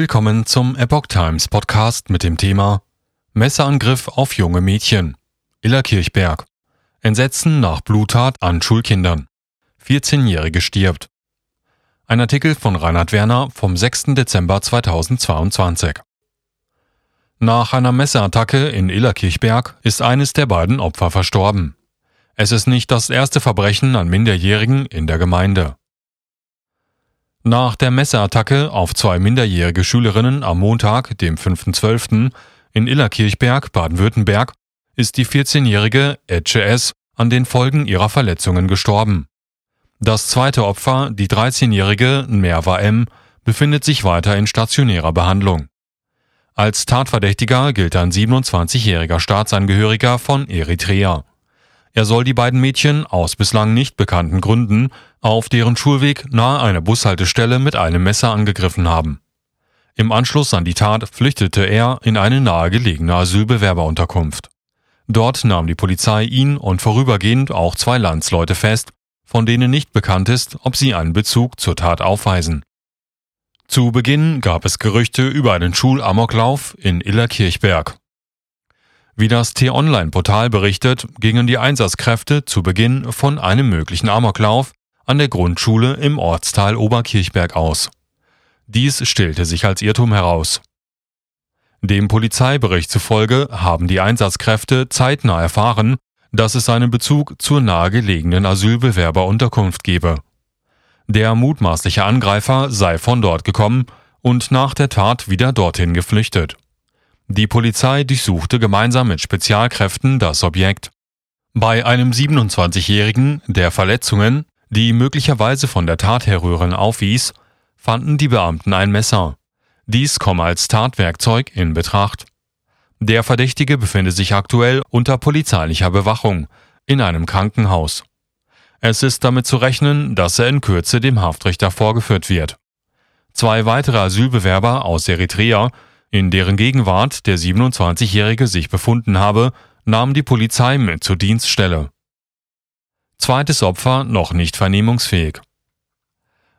Willkommen zum Epoch Times Podcast mit dem Thema Messerangriff auf junge Mädchen. Illerkirchberg. Entsetzen nach Bluttat an Schulkindern. 14-Jährige stirbt. Ein Artikel von Reinhard Werner vom 6. Dezember 2022. Nach einer Messerattacke in Illerkirchberg ist eines der beiden Opfer verstorben. Es ist nicht das erste Verbrechen an Minderjährigen in der Gemeinde. Nach der Messerattacke auf zwei minderjährige Schülerinnen am Montag, dem 5.12. in Illerkirchberg, Baden-Württemberg, ist die 14-jährige Etche S. an den Folgen ihrer Verletzungen gestorben. Das zweite Opfer, die 13-jährige Merva M., befindet sich weiter in stationärer Behandlung. Als Tatverdächtiger gilt ein 27-jähriger Staatsangehöriger von Eritrea. Er soll die beiden Mädchen aus bislang nicht bekannten Gründen auf deren Schulweg nahe einer Bushaltestelle mit einem Messer angegriffen haben. Im Anschluss an die Tat flüchtete er in eine nahegelegene Asylbewerberunterkunft. Dort nahm die Polizei ihn und vorübergehend auch zwei Landsleute fest, von denen nicht bekannt ist, ob sie einen Bezug zur Tat aufweisen. Zu Beginn gab es Gerüchte über einen Schulamoklauf in Illerkirchberg. Wie das T-Online-Portal berichtet, gingen die Einsatzkräfte zu Beginn von einem möglichen Amoklauf an der Grundschule im Ortsteil Oberkirchberg aus. Dies stellte sich als Irrtum heraus. Dem Polizeibericht zufolge haben die Einsatzkräfte zeitnah erfahren, dass es einen Bezug zur nahegelegenen Asylbewerberunterkunft gebe. Der mutmaßliche Angreifer sei von dort gekommen und nach der Tat wieder dorthin geflüchtet. Die Polizei durchsuchte gemeinsam mit Spezialkräften das Objekt. Bei einem 27-Jährigen, der Verletzungen, die möglicherweise von der Tat herrühren, aufwies, fanden die Beamten ein Messer. Dies komme als Tatwerkzeug in Betracht. Der Verdächtige befinde sich aktuell unter polizeilicher Bewachung in einem Krankenhaus. Es ist damit zu rechnen, dass er in Kürze dem Haftrichter vorgeführt wird. Zwei weitere Asylbewerber aus Eritrea, in deren Gegenwart der 27-Jährige sich befunden habe, nahm die Polizei mit zur Dienststelle. Zweites Opfer noch nicht vernehmungsfähig.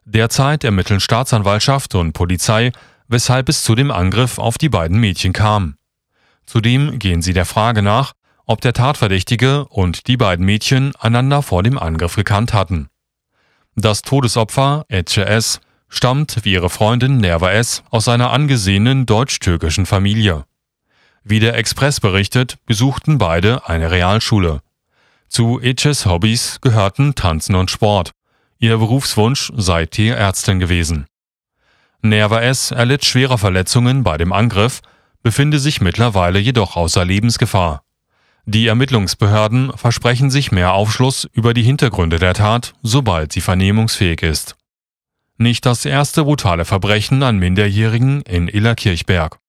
Derzeit ermitteln Staatsanwaltschaft und Polizei, weshalb es zu dem Angriff auf die beiden Mädchen kam. Zudem gehen sie der Frage nach, ob der Tatverdächtige und die beiden Mädchen einander vor dem Angriff gekannt hatten. Das Todesopfer, Etche S., stammt wie ihre Freundin Nerva S. aus einer angesehenen deutsch-türkischen Familie. Wie der Express berichtet, besuchten beide eine Realschule. Zu Etches Hobbys gehörten Tanzen und Sport. Ihr Berufswunsch sei Tierärztin gewesen. Nerva S. erlitt schwere Verletzungen bei dem Angriff, befinde sich mittlerweile jedoch außer Lebensgefahr. Die Ermittlungsbehörden versprechen sich mehr Aufschluss über die Hintergründe der Tat, sobald sie vernehmungsfähig ist. Nicht das erste brutale Verbrechen an Minderjährigen in Illerkirchberg.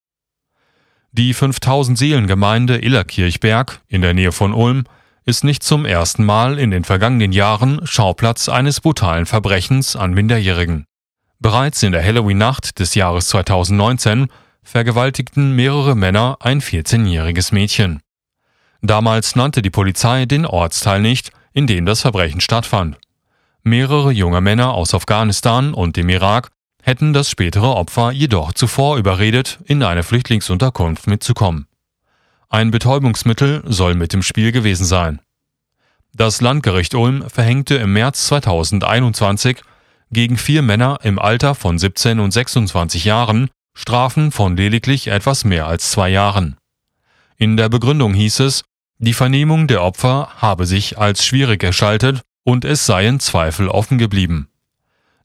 Die 5000 Seelengemeinde Illerkirchberg in der Nähe von Ulm ist nicht zum ersten Mal in den vergangenen Jahren Schauplatz eines brutalen Verbrechens an Minderjährigen. Bereits in der Halloween-Nacht des Jahres 2019 vergewaltigten mehrere Männer ein 14-jähriges Mädchen. Damals nannte die Polizei den Ortsteil nicht, in dem das Verbrechen stattfand. Mehrere junge Männer aus Afghanistan und dem Irak hätten das spätere Opfer jedoch zuvor überredet, in eine Flüchtlingsunterkunft mitzukommen. Ein Betäubungsmittel soll mit im Spiel gewesen sein. Das Landgericht Ulm verhängte im März 2021 gegen vier Männer im Alter von 17 und 26 Jahren Strafen von lediglich etwas mehr als zwei Jahren. In der Begründung hieß es, die Vernehmung der Opfer habe sich als schwierig erschaltet und es seien Zweifel offen geblieben.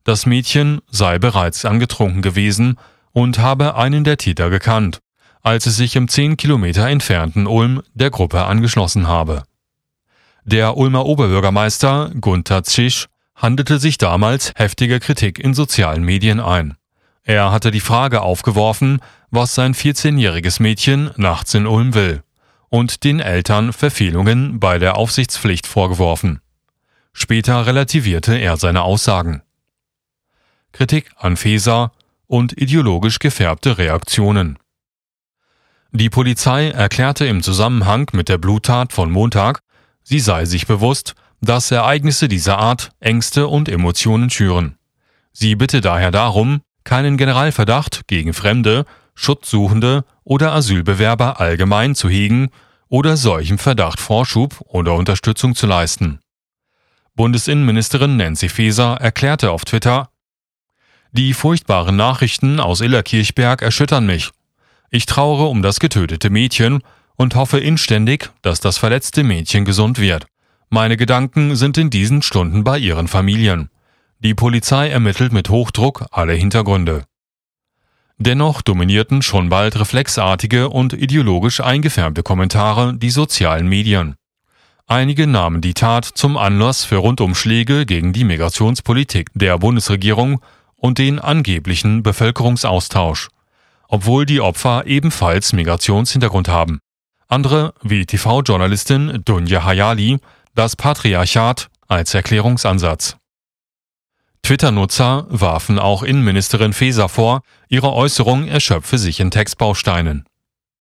Das Mädchen sei bereits angetrunken gewesen und habe einen der Täter gekannt, als es sich im 10 Kilometer entfernten Ulm der Gruppe angeschlossen habe. Der Ulmer Oberbürgermeister Gunther Zisch handelte sich damals heftige Kritik in sozialen Medien ein. Er hatte die Frage aufgeworfen, was sein 14-jähriges Mädchen nachts in Ulm will, und den Eltern Verfehlungen bei der Aufsichtspflicht vorgeworfen. Später relativierte er seine Aussagen. Kritik an Feser und ideologisch gefärbte Reaktionen. Die Polizei erklärte im Zusammenhang mit der Bluttat von Montag, sie sei sich bewusst, dass Ereignisse dieser Art Ängste und Emotionen schüren. Sie bitte daher darum, keinen Generalverdacht gegen Fremde, Schutzsuchende oder Asylbewerber allgemein zu hegen oder solchem Verdacht Vorschub oder Unterstützung zu leisten. Bundesinnenministerin Nancy Faeser erklärte auf Twitter, Die furchtbaren Nachrichten aus Illerkirchberg erschüttern mich. Ich trauere um das getötete Mädchen und hoffe inständig, dass das verletzte Mädchen gesund wird. Meine Gedanken sind in diesen Stunden bei ihren Familien. Die Polizei ermittelt mit Hochdruck alle Hintergründe. Dennoch dominierten schon bald reflexartige und ideologisch eingefärbte Kommentare die sozialen Medien. Einige nahmen die Tat zum Anlass für Rundumschläge gegen die Migrationspolitik der Bundesregierung und den angeblichen Bevölkerungsaustausch, obwohl die Opfer ebenfalls Migrationshintergrund haben. Andere, wie TV-Journalistin Dunja Hayali, das Patriarchat als Erklärungsansatz. Twitter-Nutzer warfen auch Innenministerin Faeser vor, ihre Äußerung erschöpfe sich in Textbausteinen.